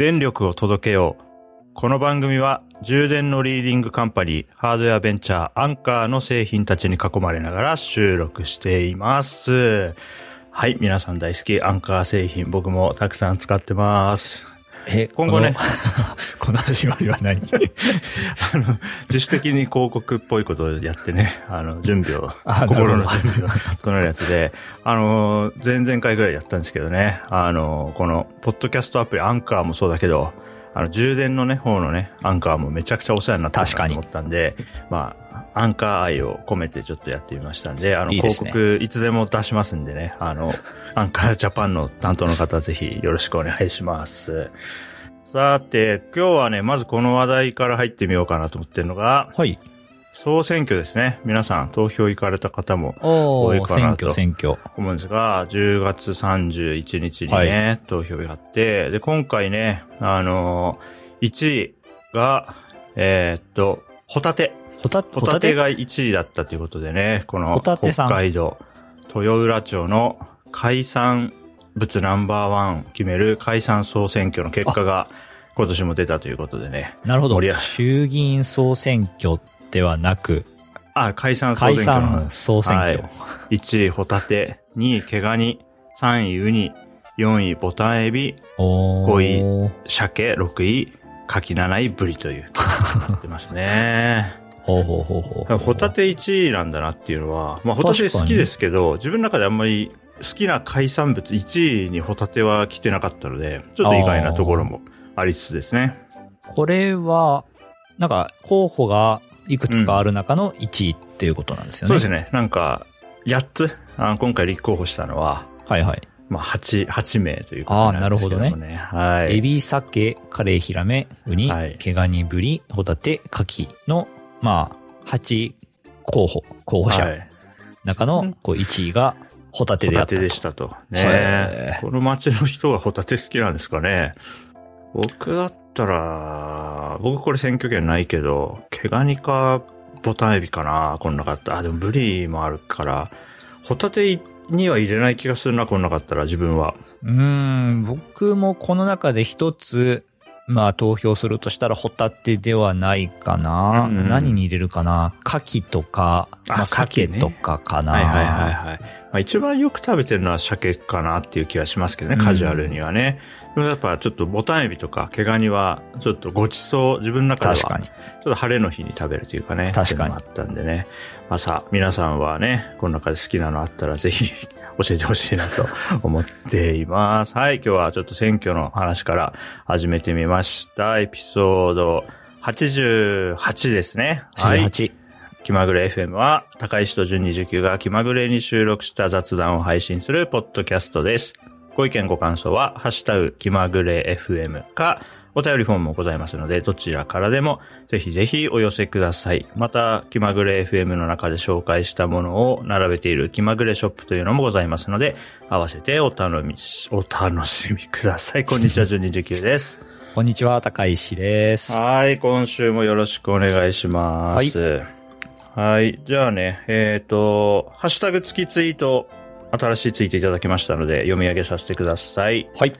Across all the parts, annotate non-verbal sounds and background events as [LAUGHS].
電力を届けよう。この番組は充電のリーディングカンパニー、ハードウェアベンチャー、アンカーの製品たちに囲まれながら収録しています。はい、皆さん大好き、アンカー製品、僕もたくさん使ってます。え、今後ね。この、[LAUGHS] 始まりは何？[LAUGHS] あの、自主的に広告っぽいことをやってね、あの、準備をあ、心の準備を [LAUGHS] 整えるやつで、あの、前々回ぐらいやったんですけどね、あの、この、ポッドキャストアプリ、アンカーもそうだけど、あの、充電のね、方のね、アンカーもめちゃくちゃお世話になったな確かに。と思ったんで、まあ、アンカー愛を込めてちょっとやってみましたんで、あの、いい広告いつでも出しますんでね、あの、[LAUGHS] アンカージャパンの担当の方ぜひよろしくお願いします。さて、今日はね、まずこの話題から入ってみようかなと思ってるのが、はい。総選挙ですね。皆さん投票行かれた方も多いかなと。思うんですが、10月31日にね、投票があって、で、今回ね、あのー、1位が、えーっと、ホタテ。ホタホタテが1位だったということでね、このホタテさん北海道豊浦町の海産物ナンバーワンを決める海産総選挙の結果が今年も出たということでね。なるほど衆議院総選挙ではなく、あ、海産総解選挙の散総選挙。はい1位ホタテ、2位毛ガニ、3位ウニ、4位ボタンエビ、おー。鮭、6位、カキ7位ブリという。[LAUGHS] 出ますね。ほうほうほうほう。ホタテ1位なんだなっていうのは、まあホタテ好きですけど、自分の中であんまり好きな海産物1位にホタテは来てなかったので、ちょっと意外なところもありつつですね。これは、なんか、候補がいくつかある中の1位っていうことなんですよね。そうですね。なんか、8つ、あ今回立候補したのは、はいはい。まあ8、8名ということなんですけどもね。はい。エビ、サケ、カレイ、ヒラメ、ウニ、はい毛ガニ、ブリ、ホタテ、カキの、まあ、8候補、候補者、はい中のこう1位がホタテホタであったと。テでしたと。へねーこの町の人がホタテ好きなんですかね。僕だったら、僕これ選挙権ないけど、毛ガニかボタンエビかな、こんなかった。あ、でもブリもあるから、ホタテには入れない気がするな、こんなかったら自分は。うーん、僕もこの中で一つ、まあ投票するとしたらホタテではないかな。うん何に入れるかな。牡蠣とか、あまあ、鮭とかかな。はいはいはいはい。まあ一番よく食べてるのは鮭かなっていう気がしますけどね、うんカジュアルにはね。でもやっぱちょっとボタンエビとか毛ガニはちょっとごちそう、自分の中では確かに。ちょっと晴れの日に食べるというかね。確かにあったんでね。まあさあ、皆さんはね、この中で好きなのあったらぜひ教えてほしいなと思っています。はい、今日はちょっと選挙の話から始めてみました。エピソード88ですね。はい。18。気まぐれ FM は、高石と順29が気まぐれに収録した雑談を配信するポッドキャストです。ご意見ご感想は、ハッシュタグ気まぐれ FM か、お便りフォームもございますので、どちらからでも、ぜひぜひお寄せください。また、気まぐれ FM の中で紹介したものを並べている気まぐれショップというのもございますので、合わせてお楽みし、お楽しみください。こんにちは、[LAUGHS] 順29です。こんにちは、高石です。はい、今週もよろしくお願いします。はい。じゃあね、えっ、と、ハッシュタグ付きツイート、新しいツイートいただきましたので、読み上げさせてください。はい。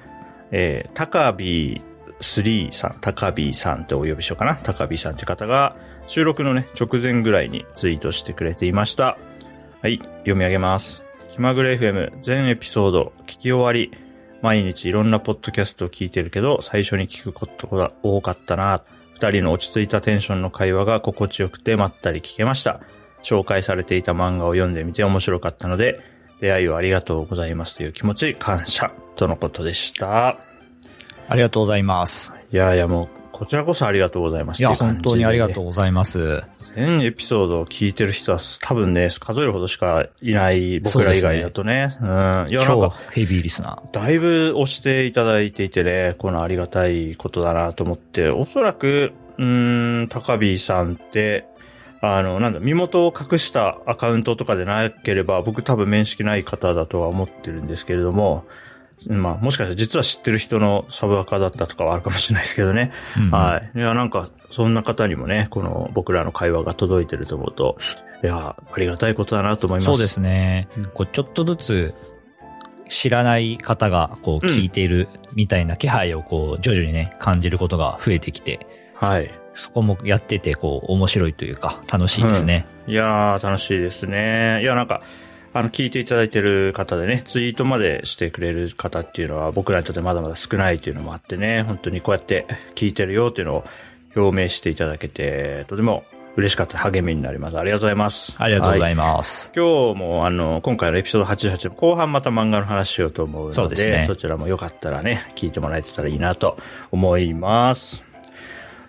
えー、高ビ3さん、高ビーさんってお呼びしようかな。高ビーさんって方が、収録のね、直前ぐらいにツイートしてくれていました。はい、読み上げます。気まぐれ FM 全エピソード聞き終わり、毎日いろんなポッドキャストを聞いてるけど、最初に聞くことが多かったな。二人の落ち着いたテンションの会話が心地よくてまったり聞けました。紹介されていた漫画を読んでみて面白かったので、出会いをありがとうございますという気持ち、感謝とのことでした。ありがとうございます。いやいやもう、こちらこそありがとうございます。いや、本当にありがとうう。ございます。全エピソードを聞いてる人は多分ね、数えるほどしかいない僕ら以外だとね。うん。いや、なん超か、ヘビーリスナー。だいぶ押していただいていてね、このありがたいことだなと思って、おそらく、うーん、高ビさんって、あの、なんだ、身元を隠したアカウントとかでなければ、僕多分面識ない方だとは思ってるんですけれども、まあ、もしかしたら実は知ってる人のサブアカだったとかはあるかもしれないですけどね。うんはい。いや、なんか、そんな方にもね、この僕らの会話が届いてると思うと、いや、ありがたいことだなと思います。そうですねうん。こうちょっとずつ知らない方がこううん聞いているみたいな気配をこう徐々にね、感じることが増えてきて、はい。そこもやっててこう面白いというか楽しいですね。いやー、楽しいですね。いや、なんか、あの、聞いていただいてる方でね、ツイートまでしてくれる方っていうのは僕らにとってまだまだ少ないっていうのもあってね、本当にこうやって聞いてるよっていうのを表明していただけて、とても嬉しかった励みになります。ありがとうございます。ありがとうござはいます。今日もあの、今回のエピソード88後半また漫画の話しようと思うので、そねそちらもよかったらね、聞いてもらえてたらいいなと思います。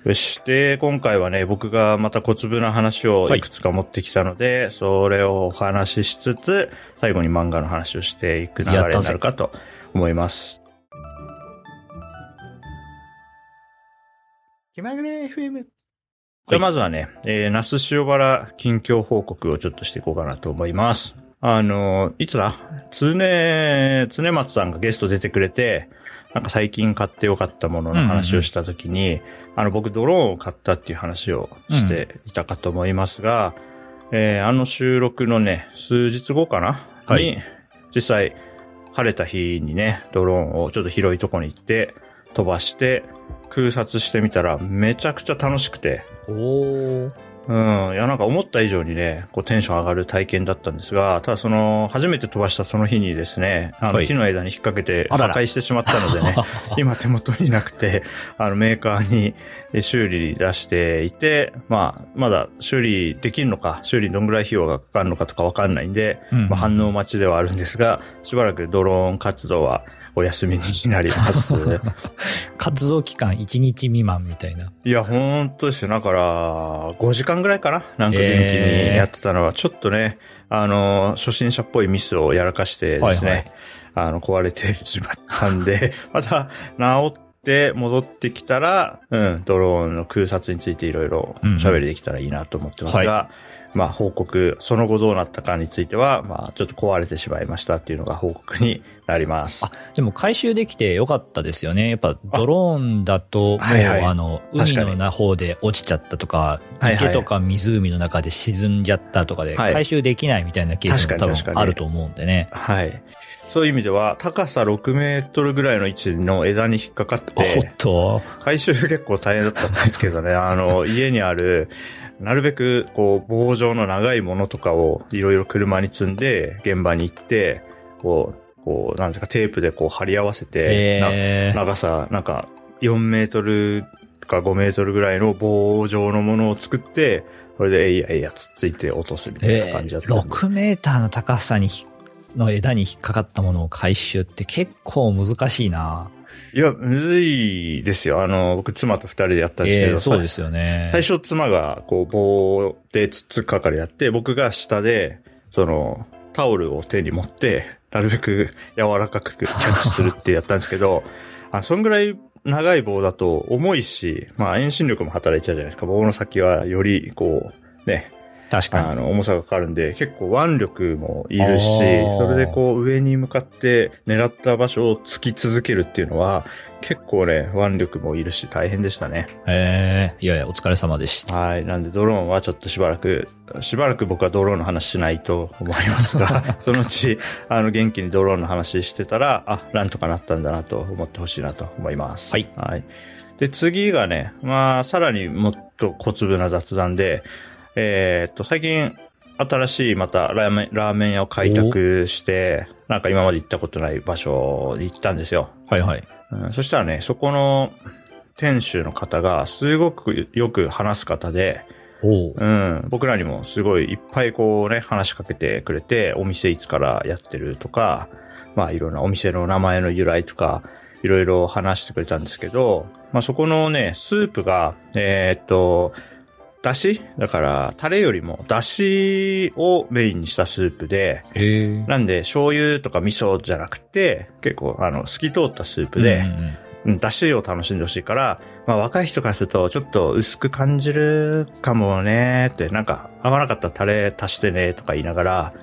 よし。で、今回はね、僕がまた小粒な話をいくつか持ってきたので、それをお話ししつつ、最後に漫画の話をしていく流れになるかと思います。気まぐれ FM。じゃあまずはね、えー、那須塩原近況報告をちょっとしていこうかなと思います。あの、いつだ？常、常松さんがゲスト出てくれて、なんか最近買ってよかったものの話をしたときに、あの僕ドローンを買ったっていう話をしていたかと思いますが、えーあの収録のね、数日後かな、はい。に、実際晴れた日にね、ドローンをちょっと広いとこに行って、飛ばして、空撮してみたらめちゃくちゃ楽しくて、おー。うん。いや、なんか思った以上にね、こうテンション上がる体験だったんですが、ただその、初めて飛ばしたその日にですね、あの、はい。木の枝に引っ掛けて破壊してしまったのでね、[LAUGHS] 今手元になくて、あの、メーカーにえ修理に出していて、まあ、まだ修理できるのか、修理にどんぐらい費用がかかるのかとかわかんないんで、うん。まあ、反応待ちではあるんですが、しばらくドローン活動はお休みになります。[LAUGHS] 活動期間1日未満みたいな。いや、ほんとですよ。だから、5時間ぐらいかななんか元気にやってたのは、ちょっとね、あの、初心者っぽいミスをやらかしてですね、はいはいあの、壊れてしまったんで、[LAUGHS] また治って戻ってきたら、うん、ドローンの空撮についていろいろ喋りできたらいいなと思ってますが、うんはまあ、報告、その後どうなったかについては、まあ、ちょっと壊れてしまいましたっていうのが報告になります。あ、でも回収できてよかったですよね。やっぱドローンだと、もう、はいはいあの、海確かにのな方で落ちちゃったとか、はいはい池とか湖の中で沈んじゃったとかで、はい回収できないみたいなケースも多分あると思うんでね。はい。そういう意味では、高さ6メートルぐらいの位置の枝に引っかかっ、おってと、回収結構大変だったんですけどね、あの、家にある、なるべく、こう、棒状の長いものとかをいろいろ車に積んで、現場に行って、こう、こう、なんですか、テープでこう貼り合わせて、長さ、なんか、4メートルか5メートルぐらいの棒状のものを作って、それで、えいやえいやつっついて落とすみたいなえー、感じだったんで。6メーターの高さにひの枝に引っかかったものを回収って結構難しいないや、むずいですよ。あの、僕、妻と二人でやったんですけど、えーそうですよね。最初妻がこう棒でつっつく係やって、僕が下で、その、タオルを手に持って、なるべく柔らかくキャッチするってやったんですけど、[LAUGHS] あそんぐらい長い棒だと重いし、まあ遠心力も働いちゃうじゃないですか。棒の先はよりこう、ね、確かに。あの、重さがかかるんで、結構腕力もいるしそれでこう上に向かって狙った場所を突き続けるっていうのは、結構ね、腕力もいるし大変でしたね。えー、いやいや、お疲れ様でした。はい。なんでドローンはちょっとしばらく、しばらく僕はドローンの話しないと思いますが、[LAUGHS] そのうち、あの、元気にドローンの話してたら、あ、なんとかなったんだなと思ってほしいなと思います。はい。はい。で、次がね、まあ、さらにもっと小粒な雑談で、えーっと、最近、新しいまたラーメン、ラーメン屋を開拓して、なんか今まで行ったことない場所に行ったんですよ。はいはい。うん、そしたらね、そこの店主の方がすごくよく話す方で、おううん、僕らにもすごいいっぱいこうね、話しかけてくれて、お店いつからやってるとか、まあいろんなお店の名前の由来とか、いろいろ話してくれたんですけど、まあそこのね、スープが、えーっと、だしだから、タレよりも、だしをメインにしたスープで、え。ー。なんで、醤油とか味噌じゃなくて、結構、あの、透き通ったスープで、うんうん出汁を楽しんでほしいから、まあ若い人からするとちょっと薄く感じるかもねって、なんか合わなかったらタレ足してねとか言いながら、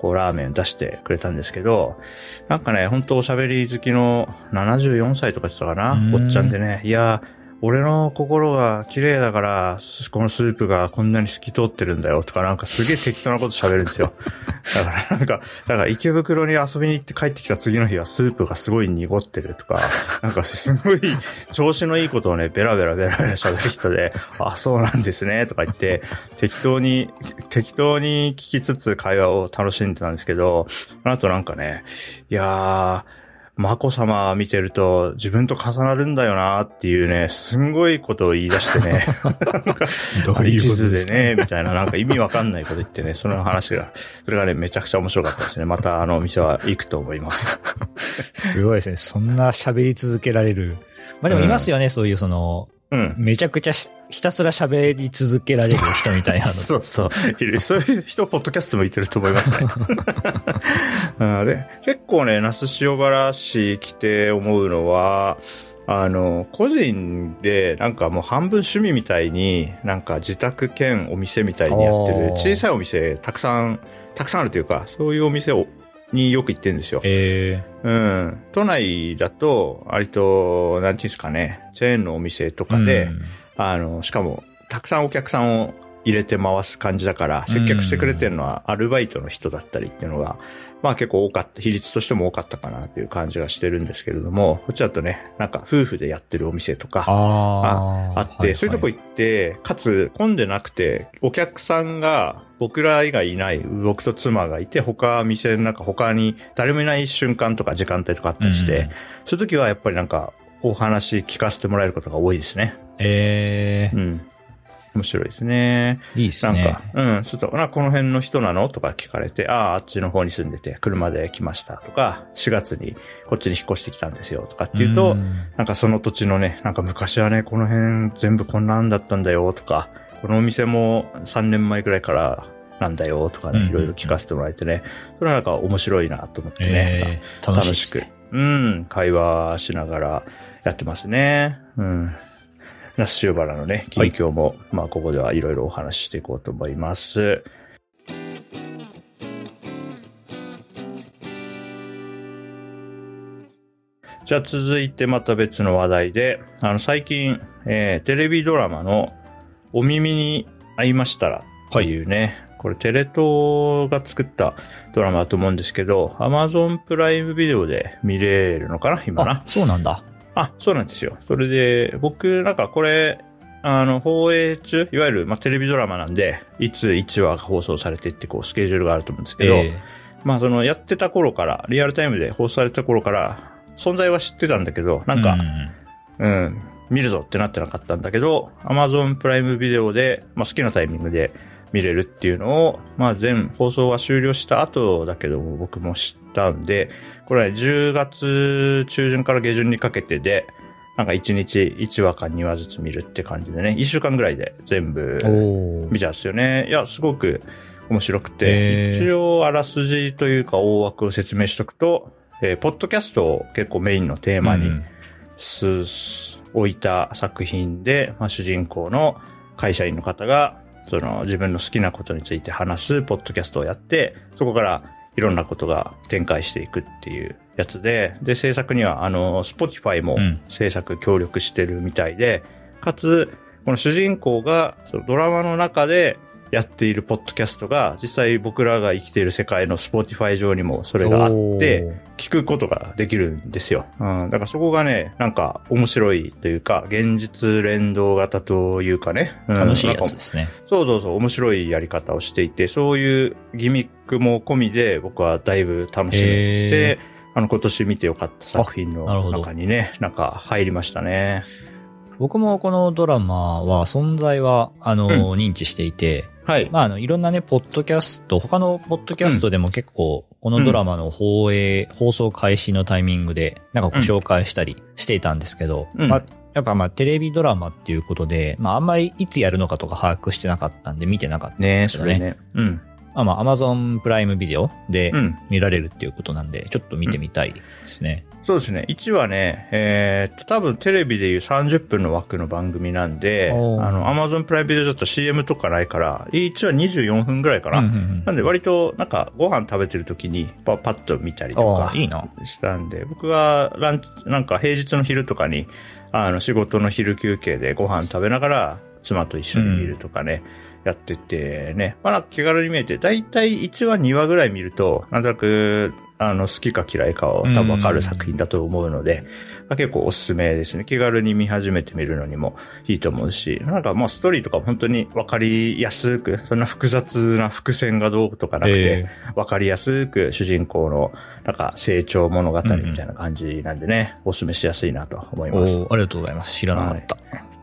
こうラーメン出してくれたんですけど、なんかね、本当おしゃべり好きの74歳とか言ってたかなうん。おっちゃんでね、いや、俺の心が綺麗だから、すこのスープがこんなに透き通ってるんだよとか、なんかすげえ適当なこと喋るんですよ。[LAUGHS] だからなんか、だから池袋に遊びに行って帰ってきた次の日はスープがすごい濁ってるとか、なんかすごい調子のいいことをね、ベラベラベラベラ喋る人で、あ、そうなんですね、とか言って、適当に、適当に聞きつつ会話を楽しんでたんですけど、その後なんかね、いやー、眞子さま見てると自分と重なるんだよなっていうね、すんごいことを言い出してね。[LAUGHS] どういうでね、みたいな、なんか意味わかんないこと言ってね、その話が、それがね、めちゃくちゃ面白かったですね。またあのお店は行くと思います。[LAUGHS] すごいですね。そんな喋り続けられる。まあでもいますよね、そういうその、うん。めちゃくちゃしひたすら喋り続けられる人みたいなの。[LAUGHS] そうそう。いる。そういう人、ポッドキャストもいてると思いますね。[LAUGHS] うんで結構ね、那須塩原市来て思うのは、あの、個人で、なんかもう半分趣味みたいに、なんか自宅兼お店みたいにやってる小さいお店たくさん、たくさんあるというか、そういうお店を、によく行ってるんですよ。えうん。都内だと、割と、なんていうんですかね、チェーンのお店とーかで、うんあの、しかも、たくさんお客さんを入れて回す感じだから、接客してくれてるのはアルバイトの人だったりっていうのが、まあ結構多かった、比率としても多かったかなという感じがしてるんですけれども、こっちだとね、なんか夫婦でやってるお店とか、ああって、そういうとこ行って、かつ混んでなくて、お客さんが僕ら以外いない、僕と妻がいて、他店の中他に誰もいない瞬間とか時間帯とかあったりして、うん。そういう時はやっぱりなんかお話聞かせてもらえることが多いですね。えー。うん。面白いですね。いいですねなんか。、うん、ちょっと、な、この辺の人なの？とか聞かれて、ああ、あっちの方に住んでて、車で来ましたとか、4月にこっちに引っ越してきたんですよとかっていうと、んなんかその土地のね、なんか昔はね、この辺全部こんなんだったんだよとか、このお店も3年前くらいからなんだよとかね、うんいろいろ聞かせてもらえてね、それはなんか面白いなと思ってね、えー楽しい楽しく、うん、会話しながらやってますね。うん。那須塩原のね、近況も、まあここではいろいろお話ししていこうと思います。じゃあ続いてまた別の話題で、あの最近、えーテレビドラマのお耳に合いましたらというね、これテレ東が作ったドラマだと思うんですけど、Amazon プライムビデオで見れるのかな今なあ。、そうなんだ。あ、そうなんですよ。それで、僕、なんかこれ、あの、放映中、いわゆる、まあ、テレビドラマなんで、いつ1話が放送されてって、こう、スケジュールがあると思うんですけど、えまあ、その、やってた頃から、リアルタイムで放送された頃から、存在は知ってたんだけど、ーなんかう、うん、見るぞってなってなかったんだけど、Amazon プライムビデオで、まあ、好きなタイミングで見れるっていうのを、まあ、全放送は終了した後だけども、僕も知ったんで、これは10月中旬から下旬にかけてで、なんか1日1話か2話ずつ見るって感じでね、1週間ぐらいで全部見ちゃうんですよね。いや、すごく面白くて、一応あらすじというか大枠を説明しとくと、えーポッドキャストを結構メインのテーマにうん。す置いた作品で、まあ、主人公の会社員の方が、その自分の好きなことについて話すポッドキャストをやって、そこからいろんなことが展開していくっていうやつで、で、制作には、あの、Spotify もうん。制作協力してるみたいで、かつ、この主人公がそのドラマの中でやっているポッドキャストが、実際僕らが生きている世界の Spotify 上にもそれがあって、聞くことができるんですよ。うん。だからそこがね、なんか面白いというか、現実連動型というかね。うん楽しいやつですね。そうそうそう、面白いやり方をしていて、そういうギミックも込みで僕はだいぶ楽しめへて、あの今年見てよかった作品の中にね、なんか入りましたね。僕もこのドラマは存在は、あの、認知していて、はい。まあ、あの、いろんなね、ポッドキャスト、他のポッドキャストでも結構、このドラマの放映、放送開始のタイミングで、なんかご紹介したりしていたんですけど、うんまあ、やっぱまあ、テレビドラマっていうことで、まあ、あんまりいつやるのかとか把握してなかったんで、見てなかったんでねすけどね。それね。うん。まあまあ、アマゾンプライムビデオでうん。見られるっていうことなんで、ちょっと見てみたいですね。そうですね。1はね、えーっと、多分テレビでいう30分の枠の番組なんで、あおーの、Amazon プライムビデオだと CM とかないから、1は24分ぐらいかな。うんうんうんなんで割と、なんか、ご飯食べてる時にパ、パッと見たりとかいいな。したんで、僕はランチ、なんか平日の昼とかに、あの、仕事の昼休憩でご飯食べながら、妻と一緒に見るとかね、やっててね。まあ、気軽に見えて、だいたい1話2話ぐらい見ると、なんとなく、あの、好きか嫌いかを多分わかる作品だと思うので、まあ、結構おすすめですね。気軽に見始めてみるのにもいいと思うし、なんかもうストーリーとか本当にわかりやすく、そんな複雑な伏線がどうとかなくて、わかりやすく主人公のなんか成長物語みたいな感じなんでね、おすすめしやすいなと思います。おありがとうございます。知らなかった。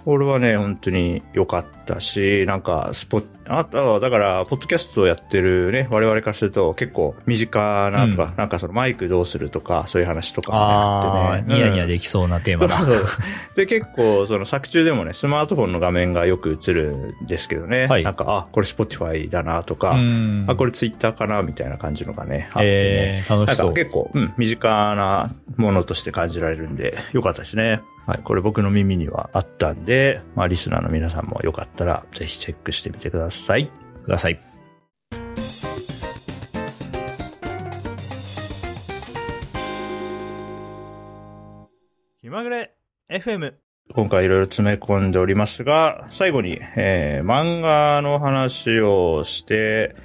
俺はね、本当に良かったし、なんか、スポあと、だから、ポッドキャストをやってるね、我々からすると結構身近なとか、うん、なんかそのマイクどうするとか、そういう話とかもあってね。ニヤニヤできそうなテーマだ。[LAUGHS] で、結構、その作中でもね、スマートフォンの画面がよく映るんですけどね。はい、なんか、あ、これ Spotify だなとか、あ、これツイッターかなみたいな感じのがね、あってね。えー、楽しそう。なんか結構、うん、身近なものとして感じられるんで、よかったですね。はい、これ僕の耳にはあったんで、まあ、リスナーの皆さんもよかったら、ぜひチェックしてみてください。ください。気まぐれ FM。今回いろいろ詰め込んでおりますが、最後に、えー、漫画の話をして、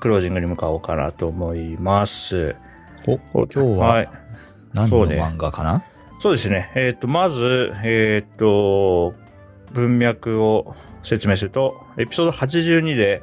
クロージングに向かおうかなと思います。お、今日は、何の漫画かな？そうですね。えっ、ー、と、まず、えっ、ー、と、文脈を説明すると、エピソード82で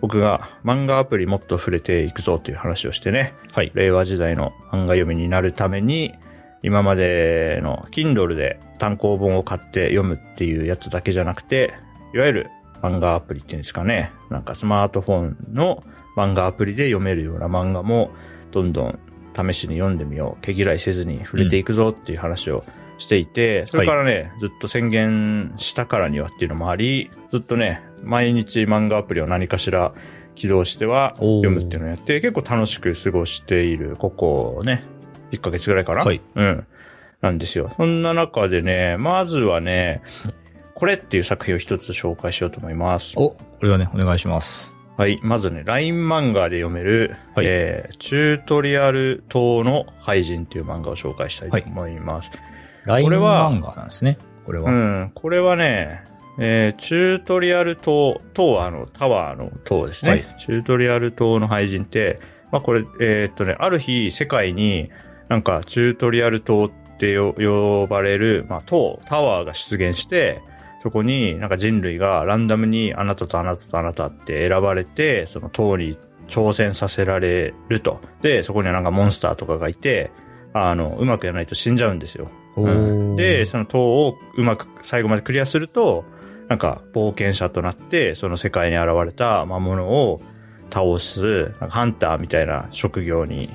僕が漫画アプリもっと触れていくぞという話をしてね、はい。令和時代の漫画読みになるために、今までの Kindle で単行本を買って読むっていうやつだけじゃなくて、いわゆる漫画アプリっていうんですかね。なんかスマートフォンの漫画アプリで読めるような漫画もどんどん試しに読んでみよう。毛嫌いせずに触れていくぞっていう話をしていて、うん、それからね、はい、ずっと宣言したからにはっていうのもあり、ずっとね、毎日漫画アプリを何かしら起動しては読むっていうのをやって、結構楽しく過ごしている、ここね、1ヶ月ぐらいかな？はい。うん。なんですよ。そんな中でね、まずはね、これっていう作品を一つ紹介しようと思います。お、これはね、お願いします。はい。まずね、LINE 漫画で読める、はい、えー、チュートリアル等の廃人っていう漫画を紹介したいと思います。はい、これは、漫画なんですね。これは。うん。これはね、えー、チュートリアル塔、塔はあの、タワーの塔ですね。はい、チュートリアル塔の廃人って、まあこれ、えー、っとね、ある日世界になんかチュートリアル塔って呼ばれる、まあ塔、タワーが出現して、そこになんか人類がランダムにあなたとあなたとあなたって選ばれて、その塔に挑戦させられると。で、そこにはなんかモンスターとかがいて、あの、うまくやらないと死んじゃうんですよ。うん、で、その塔をうまく最後までクリアすると、なんか冒険者となって、その世界に現れた魔物を倒す、ハンターみたいな職業に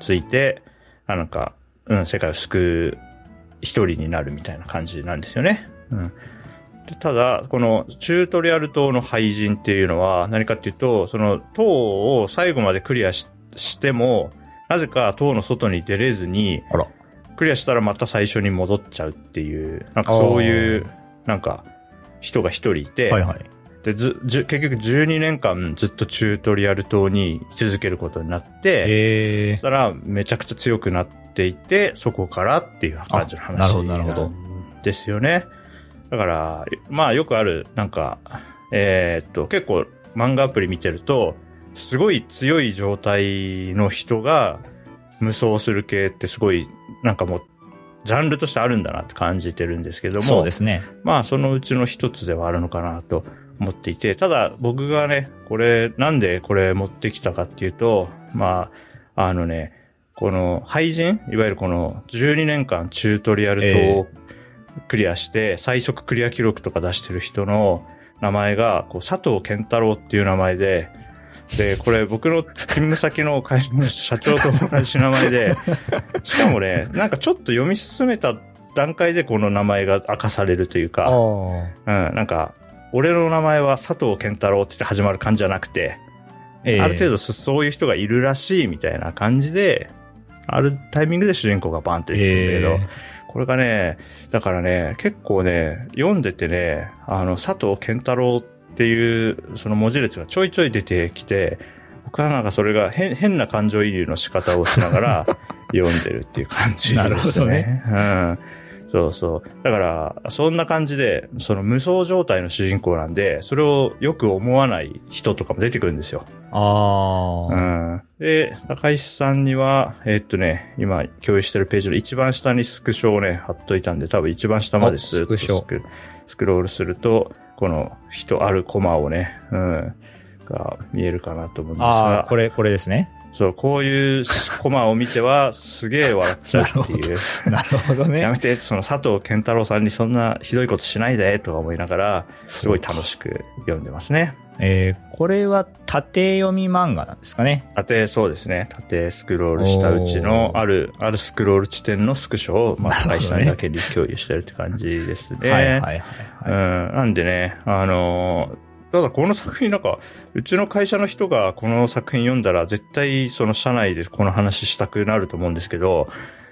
ついて、なんか、うん、世界を救う一人になるみたいな感じなんですよね。うん。ただ、このチュートリアル島の廃人っていうのは何かっていうと、その塔を最後までクリアしても、なぜか塔の外に出れずに、クリアしたらまた最初に戻っちゃうっていう、なんかそういう、なんか人が一人いて、はいはい、でずじ結局12年間ずっとチュートリアル島に居続けることになって、そしたらめちゃくちゃ強くなっていて、そこからっていう感じの話なんですよね。だから、まあよくある、なんか、えー、っと、結構漫画アプリ見てると、すごい強い状態の人が無双する系ってすごい、なんかもう、ジャンルとしてあるんだなって感じてるんですけども。そうですね。まあそのうちの一つではあるのかなと思っていて、ただ僕がね、これ、なんでこれ持ってきたかっていうと、まあ、あのね、この廃人いわゆるこの12年間チュートリアルとクリアして、最速クリア記録とか出してる人の名前が、こう、佐藤健太郎っていう名前で、で、これ僕の勤務先の会社の社長と同じ名前で、[LAUGHS] しかもね、なんかちょっと読み進めた段階でこの名前が明かされるというか、うん、なんか、俺の名前は佐藤健太郎って始まる感じじゃなくて、えー、ある程度そういう人がいるらしいみたいな感じで、あるタイミングで主人公がバンって出てくるんだけど、えーこれがね、だからね、結構ね、読んでてね、あの、佐藤健太郎っていう、その文字列がちょいちょい出てきて、僕はなんかそれが変変な感情移入の仕方をしながら [LAUGHS] 読んでるっていう感じですね。なるほどね。うん。そうそう。だから、そんな感じで、その無双状態の主人公なんで、それをよく思わない人とかも出てくるんですよ。ああ。うん。で、高石さんには、えーっとね、今共有してるページの一番下にスクショをね、貼っといたんで、多分一番下までおスクショスクロールすると、この人あるコマをね、うん、が見えるかなと思うんですあがあ、、これ、これですね。そう、こういうコマを見ては、すげえ笑っちゃうっていう。[LAUGHS] なるほどね。やめて、その佐藤健太郎さんにそんなひどいことしないで、とか思いながら、すごい楽しく読んでますね。えー、これは縦読み漫画なんですかね？縦、そうですね。縦スクロールしたうちの、ある、あるスクロール地点のスクショを、まあ、[LAUGHS] 会社にだけに共有してるって感じですね。はいはいはい、うはい。ん。なんでね、あのーただこの作品なんか、うちの会社の人がこの作品読んだら絶対その社内でこの話したくなると思うんですけど、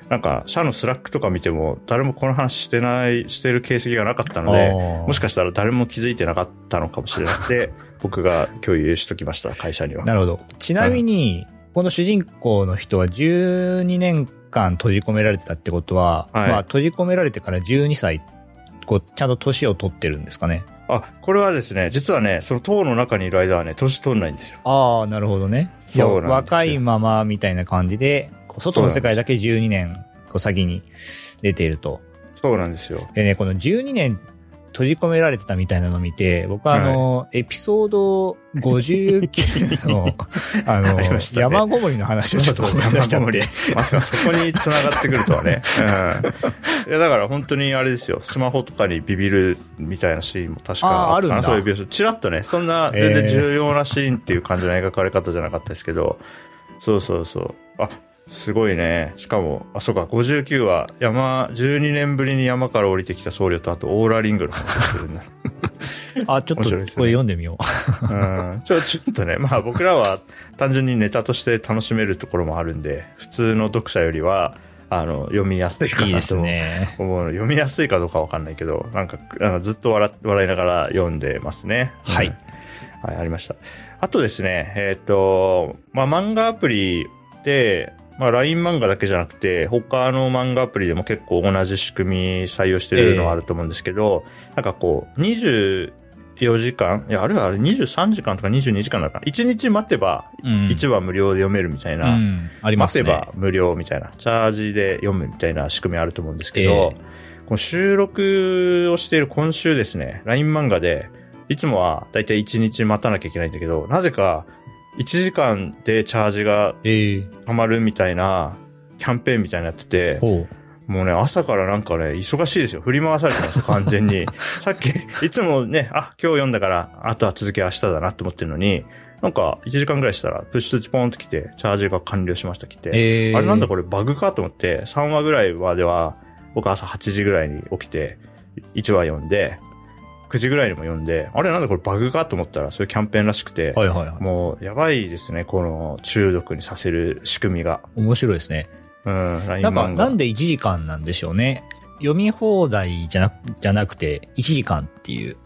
なんか社の Slack とか見ても誰もこの話してない、してる形跡がなかったので、もしかかしたら誰も気づいてなかったのかもしれなくて、[LAUGHS] 僕が共有しときました、会社には。なるほど。ちなみに、この主人公の人は12年間閉じ込められてたってことは、はいまあ閉じ込められてから12歳、こう、ちゃんと年を取ってるんですかね。あ、これはですね、実はね、その塔の中にいる間はね、年取んないんですよ。ああ、なるほどね。そうなんですよ若いままみたいな感じで、外の世界だけ12年こう先に出ていると。そうなんですよ。でね、この12年閉じ込められてたみたいなのを見て、僕はあの、エピソード59の、[LAUGHS] あの、あね山ごもりの話をちょっと思い出しちゃって。まさかそこに繋がってくるとはね。[LAUGHS] うん。いや、だから本当にあれですよ。スマホとかにビビるみたいなシーンも確かああるんだそういう描写。チラッとね、そんな全然重要なシーンっていう感じの描かれ方じゃなかったですけど、そうそうそう。あ、すごいね。しかも、あ、そうか、59は山、12年ぶりに山から降りてきた僧侶と、あとオーラリングの話をするんだ。[LAUGHS] あ、ちょっとこれ読んでみよう。うんちょ、ちょっとね、まあ僕らは単純にネタとして楽しめるところもあるんで、普通の読者よりは、あの、読みやすいかいいですなとね。思うの。読みやすいかどうかわかんないけど、なんか、あのずっと笑笑いながら読んでますね。はいうん。はい、ありました。あとですね、えっ、と、まあ漫画アプリで、まあ LINE 漫画だけじゃなくて、他の漫画アプリでも結構同じ仕組み採用してるのはあると思うんですけど、なんかこう、24時間いや、あるいはあれ23時間とか22時間なのかな ?1 日待てば、うん1話無料で読めるみたいな。うん、ありますね。待てば無料みたいな、チャージで読むみたいな仕組みあると思うんですけど、えこの収録をしている今週ですね、LINE 漫画で、いつもはだいたい1日待たなきゃいけないんだけど、なぜか1時間でチャージがええ溜まるみたいなキャンペーンみたいになってて。もうね、朝からなんかね、忙しいですよ。振り回されてますよ、[LAUGHS] 完全に。さっき、いつもね、あ、今日読んだから、あとは続き明日だなと思ってるのに、なんか、1時間ぐらいしたら、プッシュ通知ポンと来て、チャージが完了しました来て、ええあれなんだこれバグかと思って、3話ぐらいまでは、僕朝8時ぐらいに起きて、1話読んで、9時ぐらいにも読んで、あれなんだこれバグかと思ったら、そういうキャンペーンらしくて、はいはいはい。もう、やばいですね、この中毒にさせる仕組みが。面白いですね。うん、LINE なんか、漫画なんで1時間なんでしょうね。読み放題じゃなじゃなくて、1時間っていう。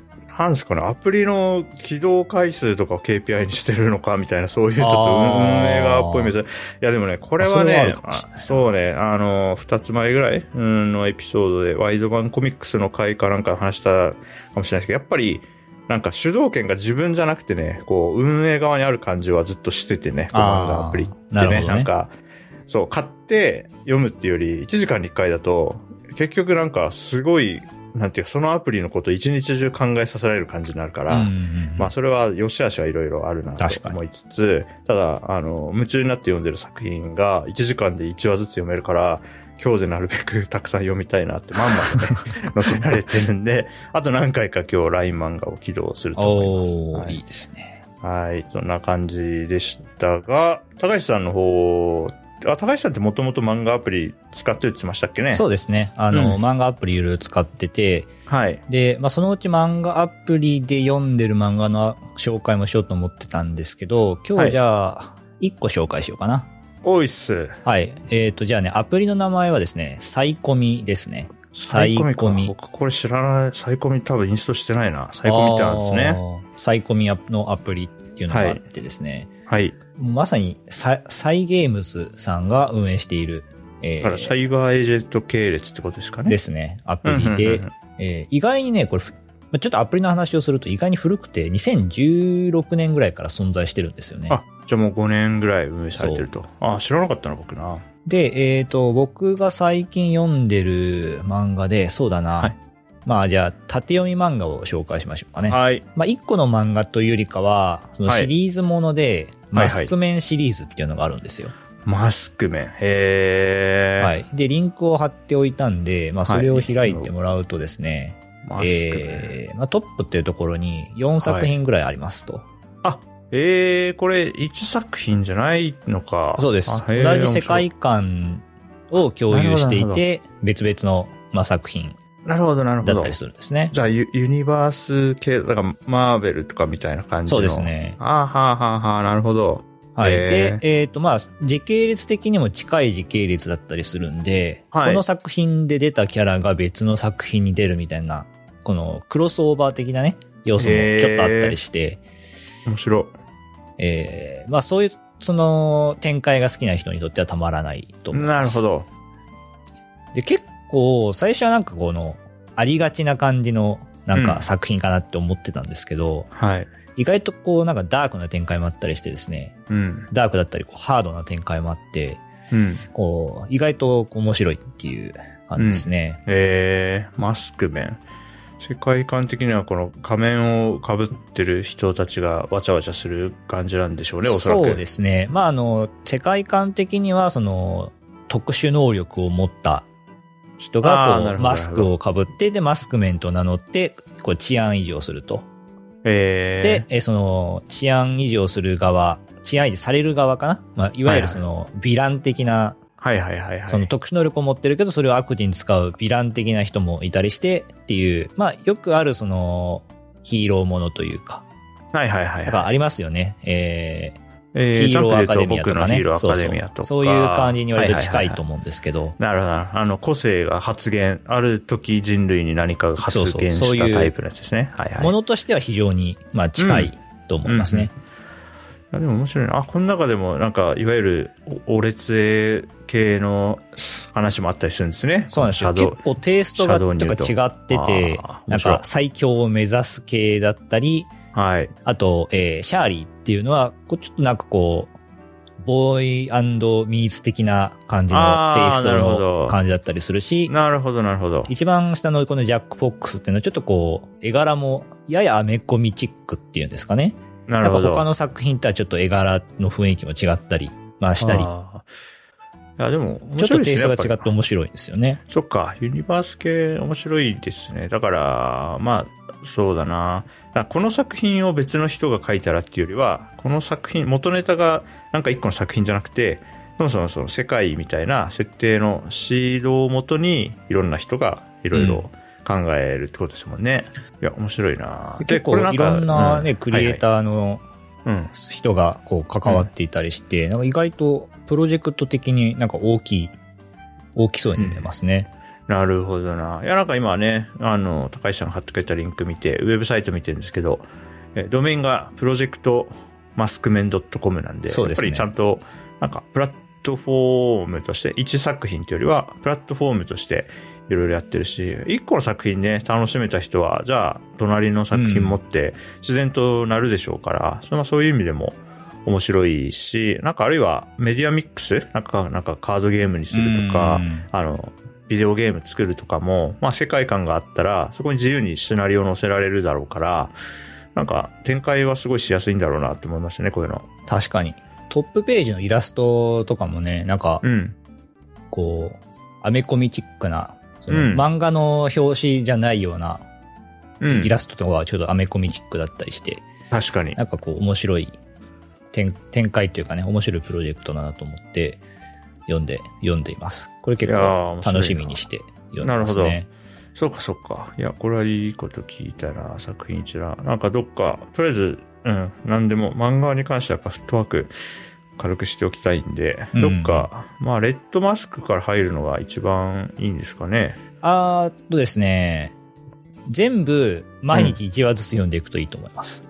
なんですかね、アプリの起動回数とかを KPI にしてるのかみたいな、[LAUGHS] そういうちょっと運営側っぽい目線。いやでもね、これはねそうね、あの、二つ前ぐらいうんのエピソードで、ワイド版コミックスの回かなんか話したかもしれないですけど、やっぱり、なんか主導権が自分じゃなくてね、こう、運営側にある感じはずっとしててね、この漫画アプリってね、なね。なんか、そう、買って読むっていうより、1時間に1回だと、結局なんかすごい、なんていうか、そのアプリのことを一日中考えさせられる感じになるから、うんうんうんまあそれは良し悪しはいろいろあるなと思いつつ、ただ、あの、夢中になって読んでる作品が1時間で1話ずつ読めるから、今日でなるべく [LAUGHS] たくさん読みたいなってまんまとね、[LAUGHS] 載せられてるんで、あと何回か今日 LINE 漫画を起動すると思います。はいいいですね。はい、そんな感じでしたが、高橋さんの方、あ、高橋さんってもともと漫画アプリ使ってるって言ってましたっけね？そうですね。あの、うん漫画アプリいろいろ使ってて、はい。で、まあ、そのうち漫画アプリで読んでる漫画の紹介もしようと思ってたんですけど、今はい日じゃあ、1個紹介しようかな。多いっす。はい。えっ、と、じゃあね、アプリの名前はですね、サイコミですね。サイコミ。か僕これ知らない。サイコミ多分インストしてないな。サイコミってあるんですね。サイコミのアプリっていうのがあってですね、はい。まさにサイサイゲームズさんが運営しているえだからサイバーエージェント系列ってことですかね。。ですすね、アプリで、えー意外にね、これ、ちょっとアプリの話をすると意外に古くて、2016年ぐらいから存在してるんですよね。あ、じゃあもう5年ぐらい運営されてると。あ、知らなかったな、僕な。で、えっ、と、僕が最近読んでる漫画で、そうだな。はいまあじゃあ、縦読み漫画を紹介しましょうかね。はい。まあ一個の漫画というよりかは、そのはいシリーズもので、はいマスクメンシリーズっていうのがあるんですよ。マスクメン。へー。はい。で、リンクを貼っておいたんで、まあそれを開いてもらうとですね、マスクメン。えーまあ、トップっていうところに4作品ぐらいありますと。えー、これ1作品じゃないのか。そうです。同じ世界観を共有していて、別々の、まあ、作品なるほど、なるほどだったり。するんですね。じゃあユ、ユニバース系、だから、マーベルとかみたいな感じの。そうです。ね。あーはあはあはあ、なるほど。はい。で、えっ、と、まあ、時系列的にも近い時系列だったりするんで、はいこの作品で出たキャラが別の作品に出るみたいな、このクロスオーバー的なね、要素もちょっとあったりして、面白い。えーまあそういう、その展開が好きな人にとってはたまらないと思います。なるほど。で、結構、最初はなんかこの、ありがちな感じの、なんうんか作品かなって思ってたんですけど、はい。意外とこう、なんかダークな展開もあったりしてですね、うん。ダークだったり、こう、ハードな展開もあって、うん。こう、意外とこう面白いっていう感じですね。えー、マスクメン。世界観的にはこの仮面を被ってる人たちがわちゃわちゃする感じなんでしょうね、おそらく。そうですね。まあ、あの、世界観的には、その、特殊能力を持った人がこう、マスクをかぶって、で、マスクメンと名乗って、こう、治安維持をすると。えー、で、えーその、治安維持をする側、治安維持される側かな？まあ、いわゆるその、ヴィラン的な、はいはいはいはい。その特殊能力を持ってるけど、それを悪事に使うヴィラン的な人もいたりしてっていう、まあ、よくあるその、ヒーローものというか、はいはいはいはい。やっぱありますよね。ええー、ヒーローアカデミアとかね。僕のヒーローアカデミアとか。そういう感じに割と近はいと思うんですけど、なるほど。あの、個性が発現、ある時人類に何かが発現そうそうそういうしたタイプのやつですね。はいはい。ものとしては非常に、まあ、近いと思いますね。あでも面白いな。あ、この中でもなんか、いわゆる、おオレツ系の話もあったりするんですね。そうなんですよ。結構テイストがとか違っててなんか最強を目指す系だったり、はい。あと、えーシャーリーっていうのは、こうちょっとなんかこう、ボーイミーツ的な感じのテイストの感じだったりするし、なるほど、なるほど。一番下のこのジャック・フォックスっていうのはちょっとこう、絵柄もややアメコミチックっていうんですかね。なるほど。他の作品とはちょっと絵柄の雰囲気も違ったり、まあしたり、や、でも、面ちょっと白いですね。テイストが違って面白いですよね。そっか、ユニバース系面白いですね。だから、まあ、そうだな。だこの作品を別の人が書いたらっていうよりは、この作品、元ネタがなんか一個の作品じゃなくて、そもそもその世界みたいな設定のシードをもとに、いろんな人がいろいろ考えるってことですもんね。いや、面白いな。結構いろんなね、クリエイー。ターの。人がこう関わっていたりして、なんか意外とプロジェクト的になんか大きい、大きそうに見えますね。なるほどな。いや、なんか今ね、あの、高橋さんが貼ってくれたリンク見て、ウェブサイト見てるんですけど、えドメインがプロジェクトマスクメン .com なんで、そうですねやっぱりちゃんと、なんか、プラットフォームとして、一作品というよりは、プラットフォームとして、いろいろやってるし、一個の作品ね、楽しめた人は、じゃあ、隣の作品持って、自然となるでしょうから、それはそういう意味でも、面白いし、なんかあるいはメディアミックスなんか、なんかカードゲームにするとか、うんあの、ビデオゲーム作るとかも、まあ世界観があったら、そこに自由にシナリオを載せられるだろうから、なんか展開はすごいしやすいんだろうなと思いますね、こういうの。確かに。トップページのイラストとかもね、なんかう、ん。こう、アメコミチックな、そのうん漫画の表紙じゃないようなうん。イラストとかはちょっとアメコミチックだったりして、確かに。なんかこう面白い展展開というかね、面白いプロジェクトだなと思って読んで、読んでいます。これ結構楽しみにして読んでますね。そうかそうか。いや、これはいいこと聞いたな、作品一覧。なんかどっか、とりあえず、うん、なんでも、漫画に関してはやっぱフットワーク軽くしておきたいんで、うんどっか、まあ、レッドマスクから入るのが一番いいんですかね。あーっとですね、全部毎日1話ずつ読んでいくといいと思います。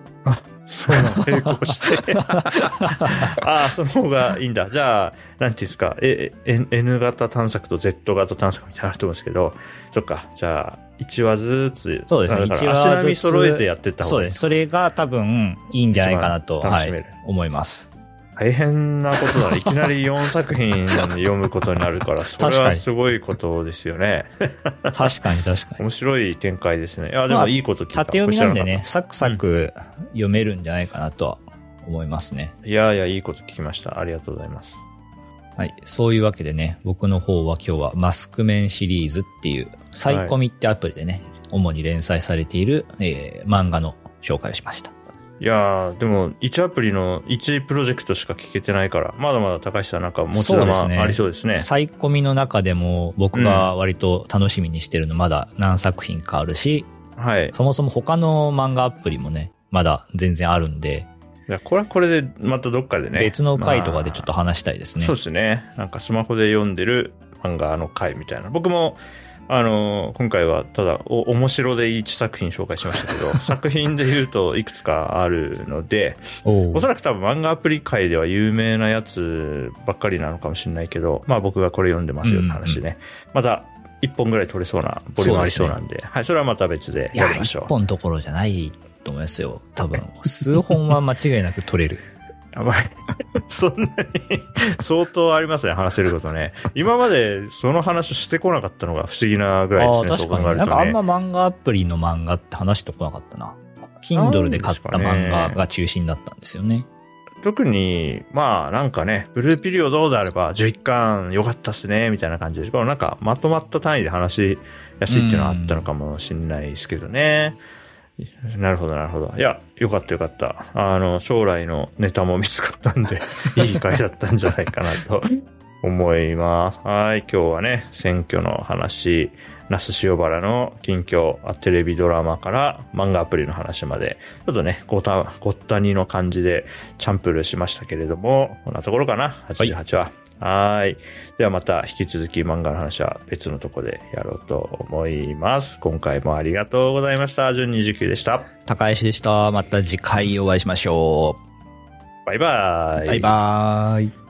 そうなの、[LAUGHS] 並行して。[LAUGHS] ああ、その方がいいんだ。じゃあ、なんていうんですか、え、え N 型探索と Z 型探索みたいなのあると思うんですけど、そっか、じゃあ、1話ずつ、そうですね。足並み揃えてやってった方がいいそうです。それが多分いいんじゃないかなと、はい思います。大変なことだね。いきなり4作品読むことになるから、[LAUGHS] それはすごいことですよね。[LAUGHS] 確かに確かに。面白い展開ですね。いや、でまあもいいこと聞いた。縦読みなんでね、サクサク読めるんじゃないかなとは思いますね。た。いやいや、いいこと聞きました。ありがとうございます。はい。そういうわけでね、僕の方は今日はマスクメンシリーズっていう、サイコミってアプリでね、主に連載されている、えー漫画の紹介をしました。いやー、でも、1アプリの1プロジェクトしか聞けてないから、まだまだ高橋さんなんか持ち玉ありそうですね。サイコミの中でも僕が割と楽しみにしてるのまだ何作品かあるし、はい。そもそも他の漫画アプリもね、まだ全然あるんで、いや、これはこれで、またどっかでね。別の回とかでちょっとまあ話したいですね。そうですね。なんかスマホで読んでる漫画の回みたいな。僕も、あの、今回はただ、お、面白で1作品紹介しましたけど、[LAUGHS] 作品で言うといくつかあるので、おそらく多分漫画アプリ界では有名なやつばっかりなのかもしれないけど、まあ僕がこれ読んでますよって話ね。また一本ぐらい取れそうなボリュームありそうなんで、はい、それはまた別でいややりましょう。一本どころじゃないと思いますよ。多分。数本は間違いなく取れる。やばい。そんなに相当ありますね、話せることね。今までその話してこなかったのが不思議なぐらいですね、そう確かに。考えるとね。なんかあんま漫画アプリの漫画って話してこなかったな。Kindle で買った漫画が中心だったんですよね。特に、まあなんかね、ブルーピリオドであれば11巻良かったっすね、みたいな感じで、このなんかまとまった単位で話しやすいっていうのはあったのかもしれないですけどね。なるほど、なるほど。いや、よかったよかった。あの、将来のネタも見つかったんで、[LAUGHS] いい回だったんじゃないかなと思います。はい、今日はね、選挙の話、那須塩原の近況、あテレビドラマから漫画アプリの話まで、ちょっとね、ごた、ごったにの感じでチャンプルしましたけれども、こんなところかな、88は。はーい。ではまた引き続き漫画の話は別のとこでやろうと思います。今回もありがとうございました。順29でした。高石でした。また次回お会いしましょバイバう。イ。バイバーイ。